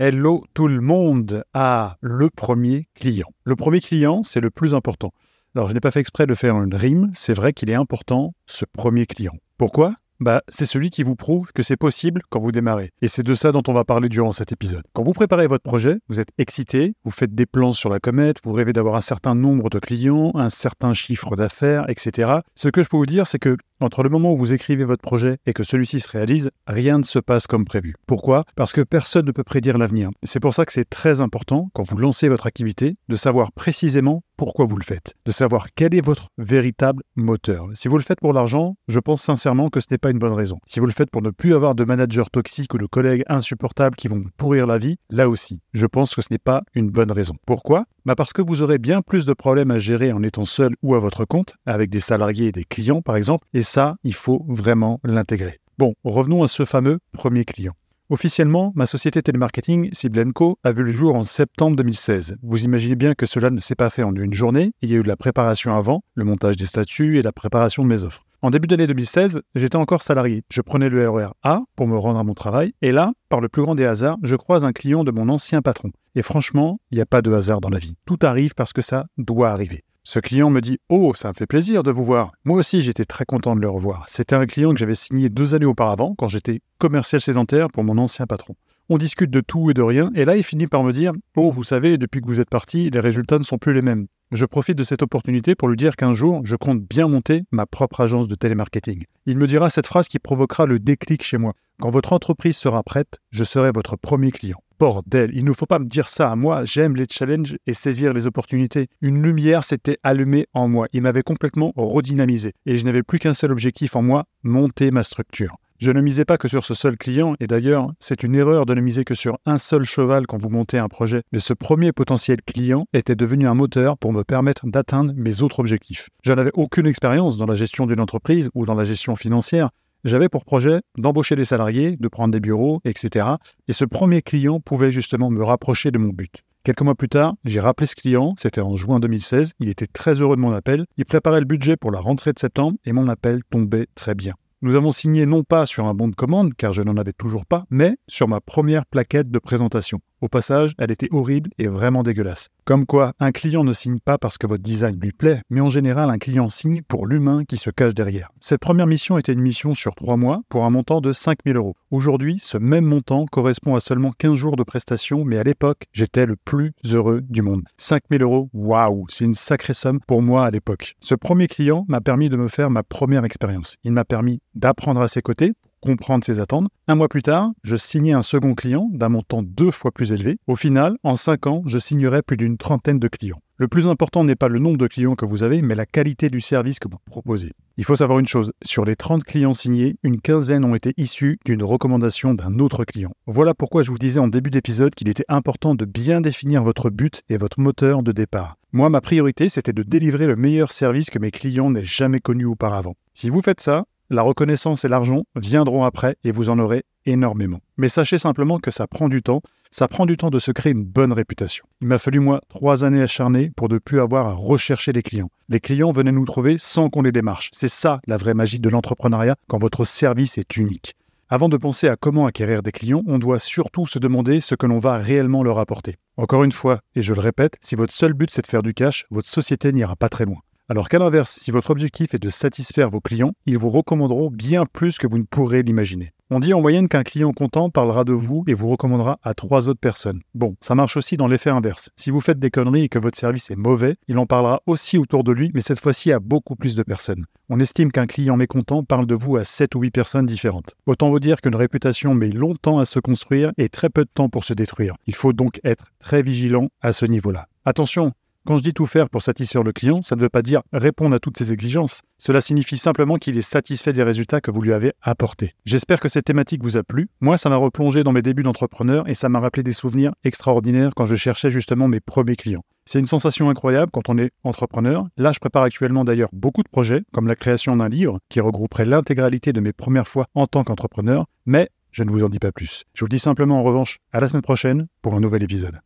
Hello tout le monde à le premier client. Le premier client, c'est le plus important. Alors, je n'ai pas fait exprès de faire une rime, c'est vrai qu'il est important, ce premier client. Pourquoi? Bah, c'est celui qui vous prouve que c'est possible quand vous démarrez. Et c'est de ça dont on va parler durant cet épisode. Quand vous préparez votre projet, vous êtes excité, vous faites des plans sur la comète, vous rêvez d'avoir un certain nombre de clients, un certain chiffre d'affaires, etc. Ce que je peux vous dire, c'est que entre le moment où vous écrivez votre projet et que celui-ci se réalise, rien ne se passe comme prévu. Pourquoi? Parce que personne ne peut prédire l'avenir. C'est pour ça que c'est très important, quand vous lancez votre activité, de savoir précisément pourquoi vous le faites, de savoir quel est votre véritable moteur. Si vous le faites pour l'argent, je pense sincèrement que ce n'est pas une bonne raison. Si vous le faites pour ne plus avoir de managers toxiques ou de collègues insupportables qui vont pourrir la vie, là aussi, je pense que ce n'est pas une bonne raison. Pourquoi? Bah Parce que vous aurez bien plus de problèmes à gérer en étant seul ou à votre compte, avec des salariés et des clients par exemple, et ça, il faut vraiment l'intégrer. Bon, revenons à ce fameux premier client. Officiellement, ma société télémarketing, Ciblenco, a vu le jour en septembre 2016. Vous imaginez bien que cela ne s'est pas fait en une journée, il y a eu de la préparation avant, le montage des statuts et la préparation de mes offres. En début d'année 2016, j'étais encore salarié. Je prenais le RER e A pour me rendre à mon travail, et là, par le plus grand des hasards, je croise un client de mon ancien patron. Et franchement, il n'y a pas de hasard dans la vie. Tout arrive parce que ça doit arriver. Ce client me dit Oh, ça me fait plaisir de vous voir. Moi aussi, j'étais très content de le revoir. C'était un client que j'avais signé deux années auparavant, quand j'étais commercial sédentaire pour mon ancien patron. On discute de tout et de rien, et là, il finit par me dire Oh, vous savez, depuis que vous êtes parti, les résultats ne sont plus les mêmes. Je profite de cette opportunité pour lui dire qu'un jour, je compte bien monter ma propre agence de télémarketing. Il me dira cette phrase qui provoquera le déclic chez moi. Quand votre entreprise sera prête, je serai votre premier client. Bordel, il ne faut pas me dire ça à moi, j'aime les challenges et saisir les opportunités. Une lumière s'était allumée en moi, il m'avait complètement redynamisé. Et je n'avais plus qu'un seul objectif en moi, monter ma structure. Je ne misais pas que sur ce seul client, et d'ailleurs, c'est une erreur de ne miser que sur un seul cheval quand vous montez un projet, mais ce premier potentiel client était devenu un moteur pour me permettre d'atteindre mes autres objectifs. Je n'avais aucune expérience dans la gestion d'une entreprise ou dans la gestion financière, j'avais pour projet d'embaucher des salariés, de prendre des bureaux, etc. Et ce premier client pouvait justement me rapprocher de mon but. Quelques mois plus tard, j'ai rappelé ce client, c'était en juin 2016, il était très heureux de mon appel, il préparait le budget pour la rentrée de septembre et mon appel tombait très bien. Nous avons signé non pas sur un bon de commande, car je n'en avais toujours pas, mais sur ma première plaquette de présentation. Au passage, elle était horrible et vraiment dégueulasse. Comme quoi, un client ne signe pas parce que votre design lui plaît, mais en général, un client signe pour l'humain qui se cache derrière. Cette première mission était une mission sur trois mois pour un montant de 5000 euros. Aujourd'hui, ce même montant correspond à seulement 15 jours de prestation, mais à l'époque, j'étais le plus heureux du monde. 5000 euros, waouh, c'est une sacrée somme pour moi à l'époque. Ce premier client m'a permis de me faire ma première expérience. Il m'a permis d'apprendre à ses côtés comprendre ses attentes. Un mois plus tard, je signais un second client d'un montant deux fois plus élevé. Au final, en cinq ans, je signerai plus d'une trentaine de clients. Le plus important n'est pas le nombre de clients que vous avez, mais la qualité du service que vous proposez. Il faut savoir une chose, sur les 30 clients signés, une quinzaine ont été issus d'une recommandation d'un autre client. Voilà pourquoi je vous disais en début d'épisode qu'il était important de bien définir votre but et votre moteur de départ. Moi, ma priorité, c'était de délivrer le meilleur service que mes clients n'aient jamais connu auparavant. Si vous faites ça, la reconnaissance et l'argent viendront après et vous en aurez énormément. Mais sachez simplement que ça prend du temps, ça prend du temps de se créer une bonne réputation. Il m'a fallu moi trois années acharnées pour ne plus avoir à rechercher des clients. Les clients venaient nous trouver sans qu'on les démarche. C'est ça la vraie magie de l'entrepreneuriat quand votre service est unique. Avant de penser à comment acquérir des clients, on doit surtout se demander ce que l'on va réellement leur apporter. Encore une fois, et je le répète, si votre seul but c'est de faire du cash, votre société n'ira pas très loin. Alors qu'à l'inverse, si votre objectif est de satisfaire vos clients, ils vous recommanderont bien plus que vous ne pourrez l'imaginer. On dit en moyenne qu'un client content parlera de vous et vous recommandera à trois autres personnes. Bon, ça marche aussi dans l'effet inverse. Si vous faites des conneries et que votre service est mauvais, il en parlera aussi autour de lui, mais cette fois-ci à beaucoup plus de personnes. On estime qu'un client mécontent parle de vous à 7 ou 8 personnes différentes. Autant vous dire qu'une réputation met longtemps à se construire et très peu de temps pour se détruire. Il faut donc être très vigilant à ce niveau-là. Attention, quand je dis tout faire pour satisfaire le client, ça ne veut pas dire répondre à toutes ses exigences. Cela signifie simplement qu'il est satisfait des résultats que vous lui avez apportés. J'espère que cette thématique vous a plu. Moi, ça m'a replongé dans mes débuts d'entrepreneur et ça m'a rappelé des souvenirs extraordinaires quand je cherchais justement mes premiers clients. C'est une sensation incroyable quand on est entrepreneur. Là, je prépare actuellement d'ailleurs beaucoup de projets, comme la création d'un livre qui regrouperait l'intégralité de mes premières fois en tant qu'entrepreneur, mais je ne vous en dis pas plus. Je vous dis simplement en revanche à la semaine prochaine pour un nouvel épisode.